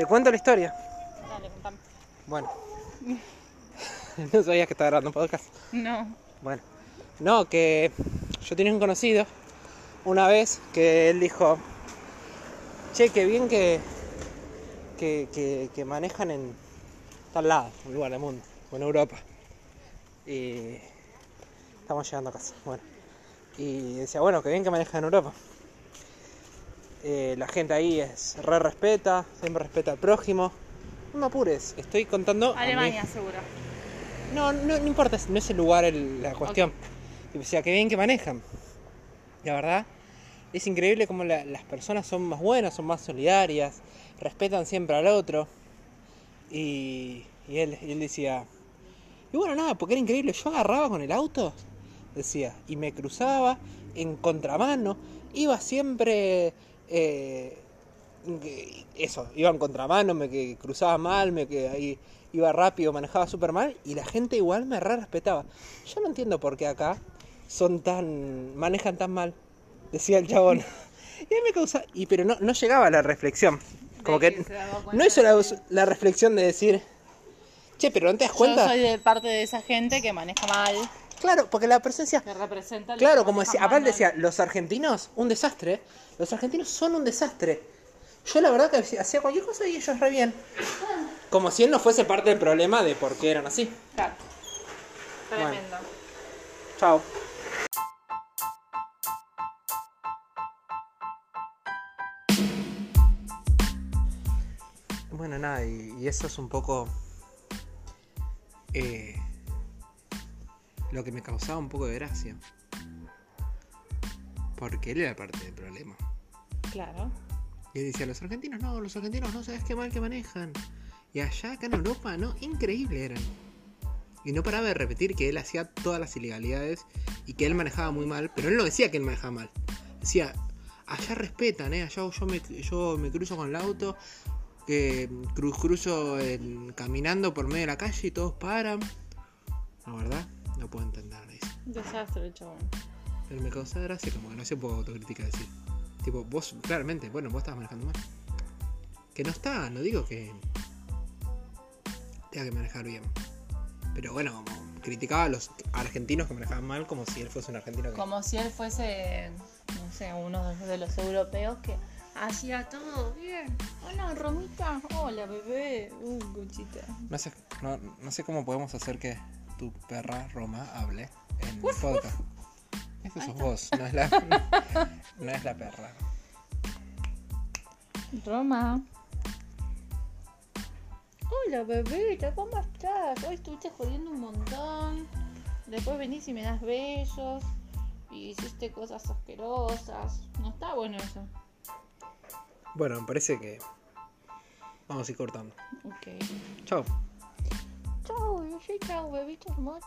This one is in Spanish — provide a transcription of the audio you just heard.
Te cuento la historia. Dale, contame. Bueno. no sabías que estaba grabando un podcast. No. Bueno. No, que yo tenía un conocido una vez que él dijo, che, qué bien que, que, que, que manejan en tal lado, un lugar del mundo, o en Europa. Y estamos llegando a casa. Bueno. Y decía, bueno, qué bien que manejan en Europa. Eh, la gente ahí es re respeta, siempre respeta al prójimo. No me apures, estoy contando. a mí- Alemania, seguro. no, no, no importa, no es el lugar el- la cuestión. Y decía, qué bien que manejan. La verdad, es increíble cómo la- las personas son más buenas, son más solidarias, respetan siempre al otro. Y, y él, y él decía, y bueno, nada, porque era increíble, yo agarraba con el auto, decía, y me cruzaba en contramano, iba siempre... eh, eso, iba en contramano, me que cruzaba mal, me que ahí iba rápido, manejaba súper mal y la gente igual me re respetaba. Yo no entiendo por qué acá son tan manejan tan mal, decía el chabón. Y a mí me causa y pero no, no llegaba a la reflexión. Como que no hizo la, la reflexión de decir, "Che, pero no te das Yo cuenta?" soy de parte de esa gente que maneja mal, Claro, porque la presencia que representa. Claro, como decía, aparte decía, los argentinos, un desastre. Los argentinos son un desastre. Yo la verdad que hacía- cualquier cosa y ellos re bien. Como si él no fuese parte del problema de por qué eran así. Claro. Bueno. Tremendo. Chao. Bueno, nada, y, y eso es un poco eh, lo que me causaba un poco de gracia. Porque él era parte del problema. Claro. Y él decía, los argentinos no, los argentinos no sabes qué mal que manejan. Y allá, acá en Europa, no, increíble eran. Y no paraba de repetir que él hacía todas las ilegalidades y que él manejaba muy mal, pero él no decía que él manejaba mal. Decía, allá respetan, ¿eh? Allá yo me, yo me cruzo con el auto, que cru- cruzo caminando por medio de la calle y todos paran. La verdad, no puedo entender eso. Desastre el chabón. Pero me causa gracia como que no se puede autocrítica decir. Tipo, vos, claramente, bueno, vos estabas manejando mal. Que no está, no digo que tenga que manejar bien. Pero bueno, como criticaba a los argentinos que manejaban mal como si él fuese un argentino que... Como si él fuese, no sé, uno de los europeos que hacía todo bien. Hola, Romita. Hola, bebé. Uh, cuchita. No sé, no, no sé cómo podemos hacer que tu perra Roma hable en el podcast. Eso sos vos, no es la, no es la perra. Roma. Hola, bebita, ¿cómo estás? Hoy estuviste jodiendo un montón. Después venís y me das besos. Y hiciste cosas asquerosas. No está bueno eso. Bueno, me parece que vamos a ir cortando. Ok. Chao. She tell weary to much